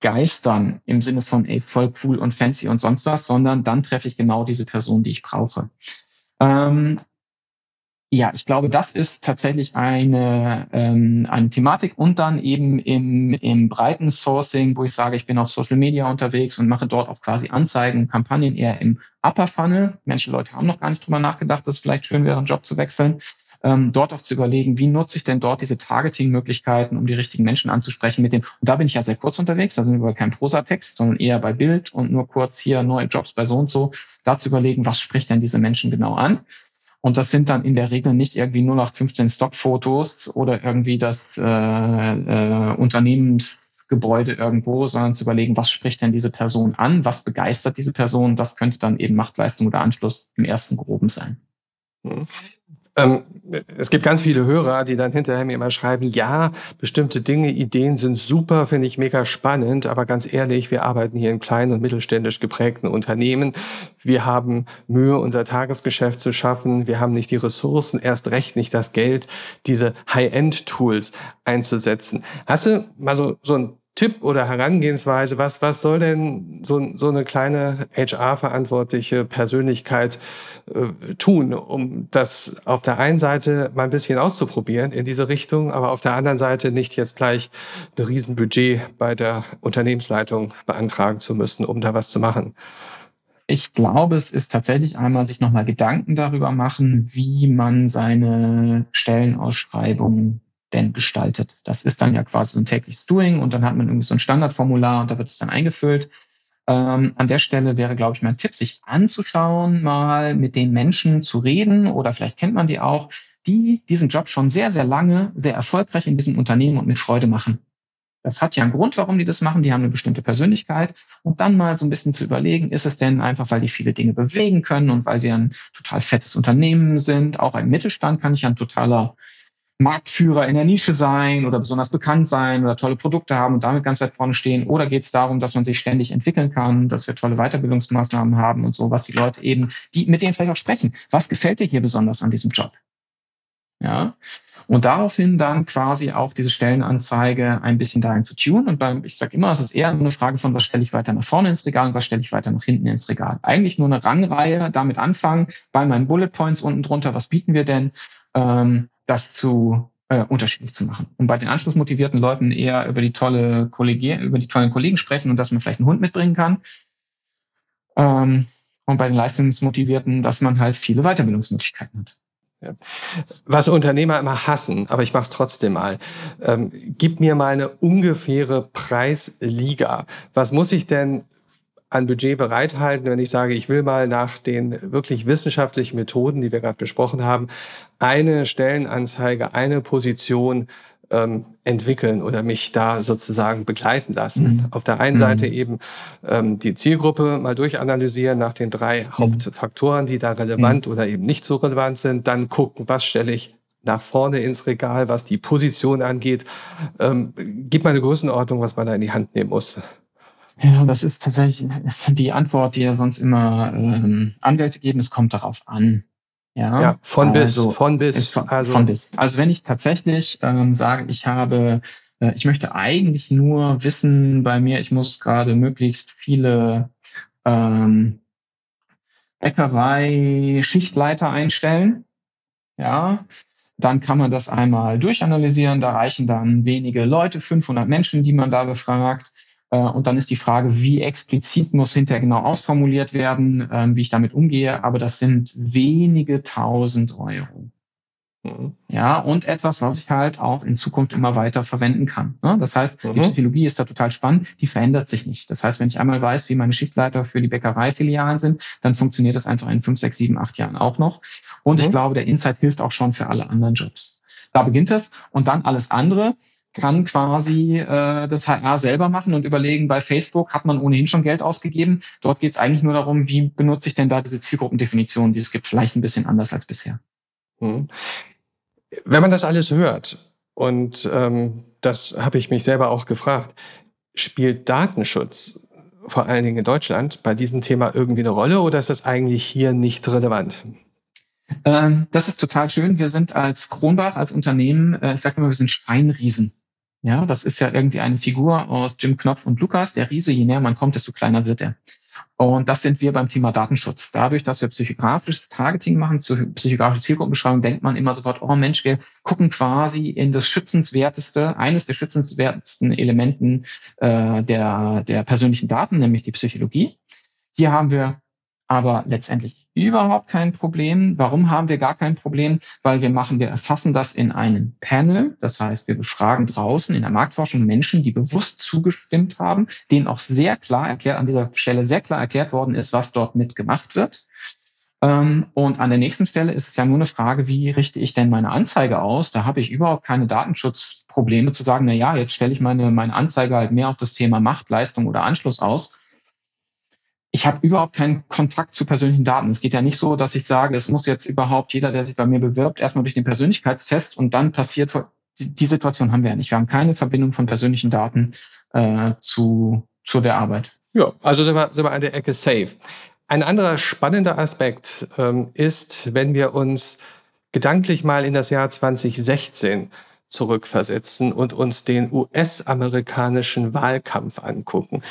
begeistern im Sinne von, ey, voll cool und fancy und sonst was, sondern dann treffe ich genau diese Person, die ich brauche. Ähm, ja, ich glaube, das ist tatsächlich eine, ähm, eine Thematik und dann eben im, im breiten Sourcing, wo ich sage, ich bin auf Social Media unterwegs und mache dort auch quasi Anzeigen, Kampagnen eher im Upper Funnel. Manche Leute haben noch gar nicht drüber nachgedacht, dass es vielleicht schön wäre, einen Job zu wechseln. Ähm, dort auch zu überlegen, wie nutze ich denn dort diese Targeting-Möglichkeiten, um die richtigen Menschen anzusprechen mit dem. Und da bin ich ja sehr kurz unterwegs, da sind wir bei keinem Prosa-Text, sondern eher bei Bild und nur kurz hier neue Jobs bei so und so. Da zu überlegen, was spricht denn diese Menschen genau an? Und das sind dann in der Regel nicht irgendwie nur noch 15 Stockfotos oder irgendwie das äh, äh, Unternehmensgebäude irgendwo, sondern zu überlegen, was spricht denn diese Person an, was begeistert diese Person. Das könnte dann eben Machtleistung oder Anschluss im ersten Groben sein. Ähm, es gibt ganz viele Hörer, die dann hinterher mir immer schreiben, ja, bestimmte Dinge, Ideen sind super, finde ich mega spannend, aber ganz ehrlich, wir arbeiten hier in kleinen und mittelständisch geprägten Unternehmen. Wir haben Mühe, unser Tagesgeschäft zu schaffen. Wir haben nicht die Ressourcen, erst recht nicht das Geld, diese High-End-Tools einzusetzen. Hast du mal so, so ein Tipp oder Herangehensweise? Was, was soll denn so, so eine kleine HR-verantwortliche Persönlichkeit äh, tun, um das auf der einen Seite mal ein bisschen auszuprobieren in diese Richtung, aber auf der anderen Seite nicht jetzt gleich ein Riesenbudget bei der Unternehmensleitung beantragen zu müssen, um da was zu machen? Ich glaube, es ist tatsächlich einmal sich nochmal Gedanken darüber machen, wie man seine Stellenausschreibung denn gestaltet. Das ist dann ja quasi so ein tägliches Doing und dann hat man irgendwie so ein Standardformular und da wird es dann eingefüllt. Ähm, an der Stelle wäre, glaube ich, mein Tipp, sich anzuschauen, mal mit den Menschen zu reden oder vielleicht kennt man die auch, die diesen Job schon sehr, sehr lange, sehr erfolgreich in diesem Unternehmen und mit Freude machen. Das hat ja einen Grund, warum die das machen. Die haben eine bestimmte Persönlichkeit. Und dann mal so ein bisschen zu überlegen, ist es denn einfach, weil die viele Dinge bewegen können und weil die ein total fettes Unternehmen sind? Auch ein Mittelstand kann ich ein totaler Marktführer in der Nische sein oder besonders bekannt sein oder tolle Produkte haben und damit ganz weit vorne stehen? Oder geht es darum, dass man sich ständig entwickeln kann, dass wir tolle Weiterbildungsmaßnahmen haben und so, was die Leute eben, die mit denen vielleicht auch sprechen. Was gefällt dir hier besonders an diesem Job? Ja. Und daraufhin dann quasi auch diese Stellenanzeige ein bisschen dahin zu tun. Und beim, ich sage immer, es ist eher eine Frage von, was stelle ich weiter nach vorne ins Regal und was stelle ich weiter nach hinten ins Regal. Eigentlich nur eine Rangreihe, damit anfangen, bei meinen Bullet Points unten drunter, was bieten wir denn? Ähm, das zu äh, unterschiedlich zu machen. Und bei den anschlussmotivierten Leuten eher über die tolle Kollegier über die tollen Kollegen sprechen und dass man vielleicht einen Hund mitbringen kann. Ähm, und bei den leistungsmotivierten, dass man halt viele Weiterbildungsmöglichkeiten hat. Was Unternehmer immer hassen, aber ich mache es trotzdem mal. Ähm, gib mir mal eine ungefähre Preisliga. Was muss ich denn an Budget bereithalten, wenn ich sage, ich will mal nach den wirklich wissenschaftlichen Methoden, die wir gerade besprochen haben, eine Stellenanzeige, eine Position ähm, entwickeln oder mich da sozusagen begleiten lassen. Mhm. Auf der einen mhm. Seite eben ähm, die Zielgruppe mal durchanalysieren nach den drei mhm. Hauptfaktoren, die da relevant oder eben nicht so relevant sind. Dann gucken, was stelle ich nach vorne ins Regal, was die Position angeht. Ähm, gib mal eine Größenordnung, was man da in die Hand nehmen muss. Ja, das ist tatsächlich die Antwort, die ja sonst immer ähm, Anwälte geben. Es kommt darauf an. Ja, ja von also, bis, von bis. Von, also. von bis. Also wenn ich tatsächlich ähm, sage, ich habe, äh, ich möchte eigentlich nur wissen bei mir, ich muss gerade möglichst viele ähm, Bäckerei Schichtleiter einstellen. Ja, dann kann man das einmal durchanalysieren. Da reichen dann wenige Leute, 500 Menschen, die man da befragt. Äh, und dann ist die Frage, wie explizit muss hinterher genau ausformuliert werden, ähm, wie ich damit umgehe. Aber das sind wenige tausend Euro. Mhm. Ja, und etwas, was ich halt auch in Zukunft immer weiter verwenden kann. Ne? Das heißt, mhm. die Psychologie ist da total spannend, die verändert sich nicht. Das heißt, wenn ich einmal weiß, wie meine Schichtleiter für die Bäckereifilialen sind, dann funktioniert das einfach in fünf, sechs, sieben, acht Jahren auch noch. Und mhm. ich glaube, der Insight hilft auch schon für alle anderen Jobs. Da beginnt es. Und dann alles andere kann quasi äh, das HR selber machen und überlegen, bei Facebook hat man ohnehin schon Geld ausgegeben. Dort geht es eigentlich nur darum, wie benutze ich denn da diese Zielgruppendefinition, die es gibt, vielleicht ein bisschen anders als bisher. Hm. Wenn man das alles hört, und ähm, das habe ich mich selber auch gefragt, spielt Datenschutz vor allen Dingen in Deutschland bei diesem Thema irgendwie eine Rolle oder ist das eigentlich hier nicht relevant? Ähm, das ist total schön. Wir sind als Kronbach, als Unternehmen, äh, ich sage immer, wir sind Steinriesen. Ja, das ist ja irgendwie eine Figur aus Jim Knopf und Lukas. Der Riese, je näher man kommt, desto kleiner wird er. Und das sind wir beim Thema Datenschutz. Dadurch, dass wir psychografisches Targeting machen, psychografische Zielgruppenbeschreibung, denkt man immer sofort, oh Mensch, wir gucken quasi in das schützenswerteste, eines der schützenswertesten Elementen äh, der, der persönlichen Daten, nämlich die Psychologie. Hier haben wir aber letztendlich überhaupt kein Problem. Warum haben wir gar kein Problem? Weil wir machen, wir erfassen das in einem Panel. Das heißt, wir befragen draußen in der Marktforschung Menschen, die bewusst zugestimmt haben, denen auch sehr klar erklärt, an dieser Stelle sehr klar erklärt worden ist, was dort mitgemacht wird. Ähm, und an der nächsten Stelle ist es ja nur eine Frage, wie richte ich denn meine Anzeige aus? Da habe ich überhaupt keine Datenschutzprobleme zu sagen, na ja, jetzt stelle ich meine, meine Anzeige halt mehr auf das Thema Macht, Leistung oder Anschluss aus ich habe überhaupt keinen Kontakt zu persönlichen Daten. Es geht ja nicht so, dass ich sage, es muss jetzt überhaupt jeder, der sich bei mir bewirbt, erstmal durch den Persönlichkeitstest und dann passiert, die Situation haben wir ja nicht. Wir haben keine Verbindung von persönlichen Daten äh, zu, zu der Arbeit. Ja, also sind wir, sind wir an der Ecke safe. Ein anderer spannender Aspekt ähm, ist, wenn wir uns gedanklich mal in das Jahr 2016 zurückversetzen und uns den US-amerikanischen Wahlkampf angucken.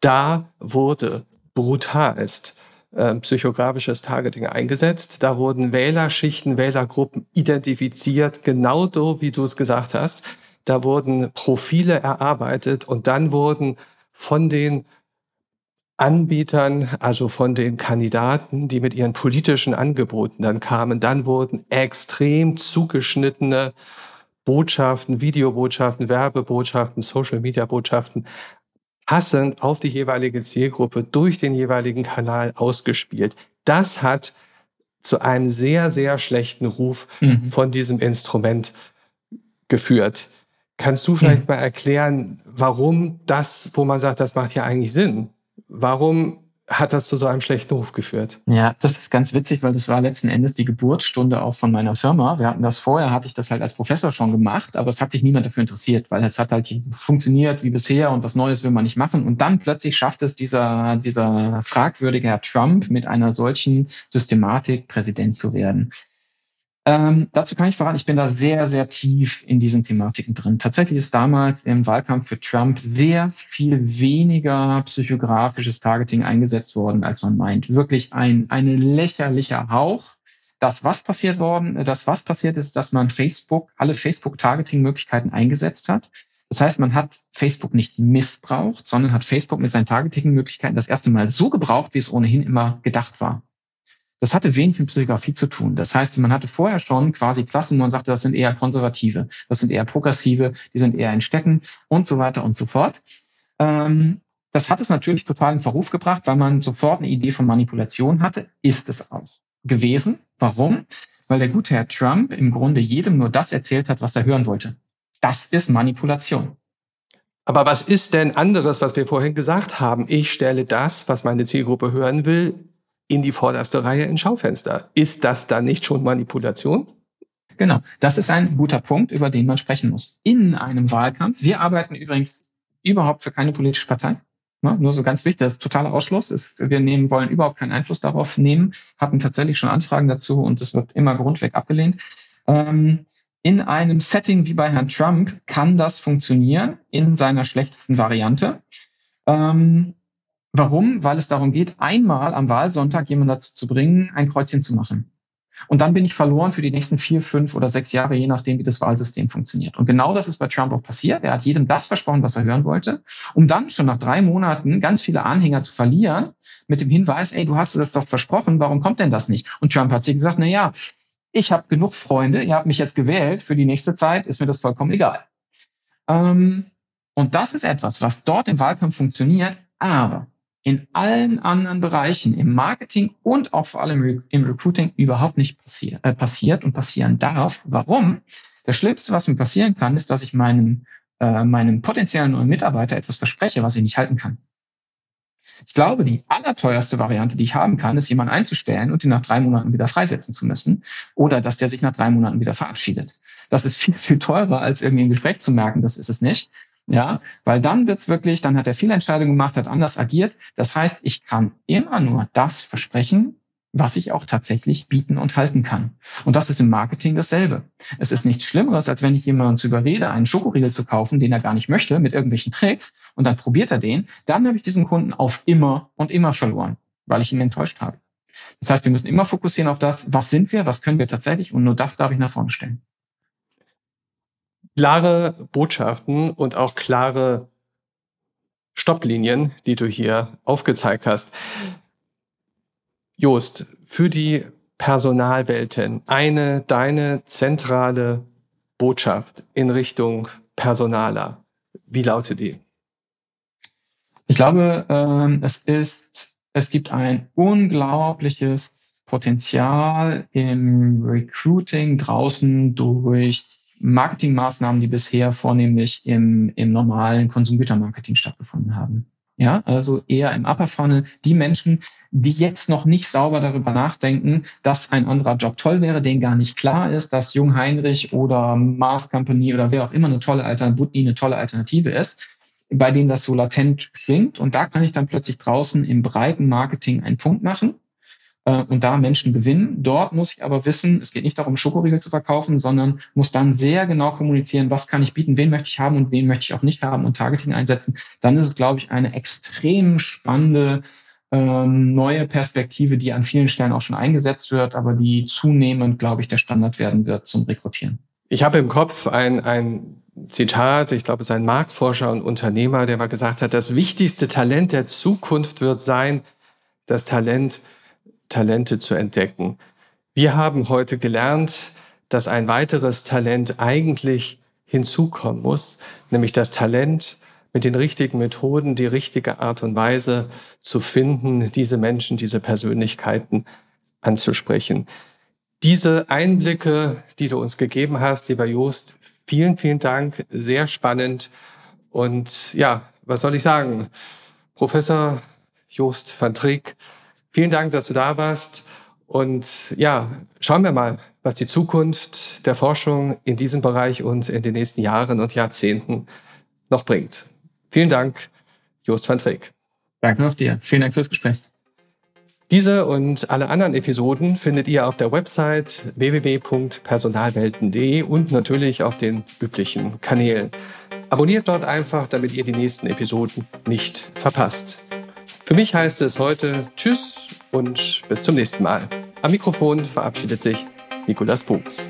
Da wurde brutalst äh, psychografisches Targeting eingesetzt. Da wurden Wählerschichten, Wählergruppen identifiziert, genau so, wie du es gesagt hast. Da wurden Profile erarbeitet und dann wurden von den Anbietern, also von den Kandidaten, die mit ihren politischen Angeboten dann kamen, dann wurden extrem zugeschnittene Botschaften, Videobotschaften, Werbebotschaften, Social-Media-Botschaften passend auf die jeweilige Zielgruppe durch den jeweiligen Kanal ausgespielt. Das hat zu einem sehr, sehr schlechten Ruf mhm. von diesem Instrument geführt. Kannst du vielleicht mhm. mal erklären, warum das, wo man sagt, das macht ja eigentlich Sinn, warum hat das zu so einem schlechten Ruf geführt? Ja, das ist ganz witzig, weil das war letzten Endes die Geburtsstunde auch von meiner Firma. Wir hatten das vorher, hatte ich das halt als Professor schon gemacht, aber es hat sich niemand dafür interessiert, weil es hat halt funktioniert wie bisher und was Neues will man nicht machen. Und dann plötzlich schafft es dieser, dieser fragwürdige Herr Trump mit einer solchen Systematik Präsident zu werden. Ähm, dazu kann ich verraten, ich bin da sehr, sehr tief in diesen Thematiken drin. Tatsächlich ist damals im Wahlkampf für Trump sehr viel weniger psychografisches Targeting eingesetzt worden, als man meint. Wirklich ein, ein lächerlicher Hauch. Das, was passiert worden, das, was passiert ist, dass man Facebook, alle Facebook-Targeting-Möglichkeiten eingesetzt hat. Das heißt, man hat Facebook nicht missbraucht, sondern hat Facebook mit seinen Targeting-Möglichkeiten das erste Mal so gebraucht, wie es ohnehin immer gedacht war. Das hatte wenig mit Psychografie zu tun. Das heißt, man hatte vorher schon quasi Klassen, wo man sagte, das sind eher Konservative, das sind eher Progressive, die sind eher in Städten und so weiter und so fort. Ähm, das hat es natürlich total in Verruf gebracht, weil man sofort eine Idee von Manipulation hatte. Ist es auch gewesen. Warum? Weil der gute Herr Trump im Grunde jedem nur das erzählt hat, was er hören wollte. Das ist Manipulation. Aber was ist denn anderes, was wir vorhin gesagt haben? Ich stelle das, was meine Zielgruppe hören will, in die vorderste Reihe ins Schaufenster. Ist das dann nicht schon Manipulation? Genau, das ist ein guter Punkt, über den man sprechen muss. In einem Wahlkampf, wir arbeiten übrigens überhaupt für keine politische Partei. Ne, nur so ganz wichtig, das ist totaler Ausschluss. Ist, wir nehmen, wollen überhaupt keinen Einfluss darauf nehmen, hatten tatsächlich schon Anfragen dazu und es wird immer grundweg abgelehnt. Ähm, in einem Setting wie bei Herrn Trump kann das funktionieren in seiner schlechtesten Variante. Ähm, Warum? Weil es darum geht, einmal am Wahlsonntag jemanden dazu zu bringen, ein Kreuzchen zu machen. Und dann bin ich verloren für die nächsten vier, fünf oder sechs Jahre, je nachdem, wie das Wahlsystem funktioniert. Und genau das ist bei Trump auch passiert. Er hat jedem das versprochen, was er hören wollte, um dann schon nach drei Monaten ganz viele Anhänger zu verlieren, mit dem Hinweis, ey, du hast das doch versprochen, warum kommt denn das nicht? Und Trump hat sich gesagt, na ja, ich habe genug Freunde, ihr habt mich jetzt gewählt, für die nächste Zeit ist mir das vollkommen egal. Ähm, und das ist etwas, was dort im Wahlkampf funktioniert, aber in allen anderen Bereichen, im Marketing und auch vor allem im Recruiting überhaupt nicht passier äh, passiert und passieren darf. Warum? Das Schlimmste, was mir passieren kann, ist, dass ich meinem, äh, meinem potenziellen neuen Mitarbeiter etwas verspreche, was ich nicht halten kann. Ich glaube, die allerteuerste Variante, die ich haben kann, ist, jemanden einzustellen und ihn nach drei Monaten wieder freisetzen zu müssen oder dass der sich nach drei Monaten wieder verabschiedet. Das ist viel, viel teurer, als irgendwie ein Gespräch zu merken, das ist es nicht. Ja, weil dann wird's wirklich, dann hat er viele Entscheidungen gemacht, hat anders agiert. Das heißt, ich kann immer nur das versprechen, was ich auch tatsächlich bieten und halten kann. Und das ist im Marketing dasselbe. Es ist nichts Schlimmeres, als wenn ich jemanden zu überrede, einen Schokoriegel zu kaufen, den er gar nicht möchte, mit irgendwelchen Tricks, und dann probiert er den. Dann habe ich diesen Kunden auf immer und immer verloren, weil ich ihn enttäuscht habe. Das heißt, wir müssen immer fokussieren auf das, was sind wir, was können wir tatsächlich, und nur das darf ich nach vorne stellen klare Botschaften und auch klare Stopplinien, die du hier aufgezeigt hast. Jost, für die Personalwelten eine deine zentrale Botschaft in Richtung Personaler. Wie lautet die? Ich glaube, ähm, es ist, es gibt ein unglaubliches Potenzial im Recruiting draußen durch Marketingmaßnahmen, die bisher vornehmlich im, im normalen Konsumgütermarketing stattgefunden haben. Ja, also eher im Upper Funnel die Menschen, die jetzt noch nicht sauber darüber nachdenken, dass ein anderer Job toll wäre, denen gar nicht klar ist, dass Jung Heinrich oder Mars Company oder wer auch immer eine tolle Alternative, eine tolle Alternative ist, bei denen das so latent klingt. Und da kann ich dann plötzlich draußen im breiten Marketing einen Punkt machen äh, und da Menschen gewinnen. Dort muss ich aber wissen, es geht nicht darum, Schokoriegel zu verkaufen, sondern muss dann sehr genau kommunizieren, was kann ich bieten, wen möchte ich haben und wen möchte ich auch nicht haben und Targeting einsetzen. Dann ist es, glaube ich, eine extrem spannende ähm, neue Perspektive, die an vielen Stellen auch schon eingesetzt wird, aber die zunehmend, glaube ich, der Standard werden wird zum Rekrutieren. Ich habe im Kopf ein, ein Zitat, ich glaube, es ist ein Marktforscher und Unternehmer, der mal gesagt hat, das wichtigste Talent der Zukunft wird sein, das Talent, Talente zu entdecken. Wir haben heute gelernt, dass ein weiteres Talent eigentlich hinzukommen muss, nämlich das Talent, mit den richtigen Methoden die richtige Art und Weise zu finden, diese Menschen, diese Persönlichkeiten anzusprechen. Diese Einblicke, die du uns gegeben hast, lieber Joost, vielen, vielen Dank. Sehr spannend. Und ja, was soll ich sagen? Professor Joost van Trick, vielen Dank, dass du da warst. Und ja, schauen wir mal, was die Zukunft der Forschung in diesem Bereich uns in den nächsten Jahren und Jahrzehnten noch bringt. Vielen Dank, Joost van Trick. Danke auch dir. Vielen Dank fürs Gespräch. Diese und alle anderen Episoden findet ihr auf der Website www.personalwelten.de und natürlich auf den üblichen Kanälen. Abonniert dort einfach, damit ihr die nächsten Episoden nicht verpasst. Für mich heißt es heute Tschüss und bis zum nächsten Mal. Am Mikrofon verabschiedet sich Nikolas Buchs.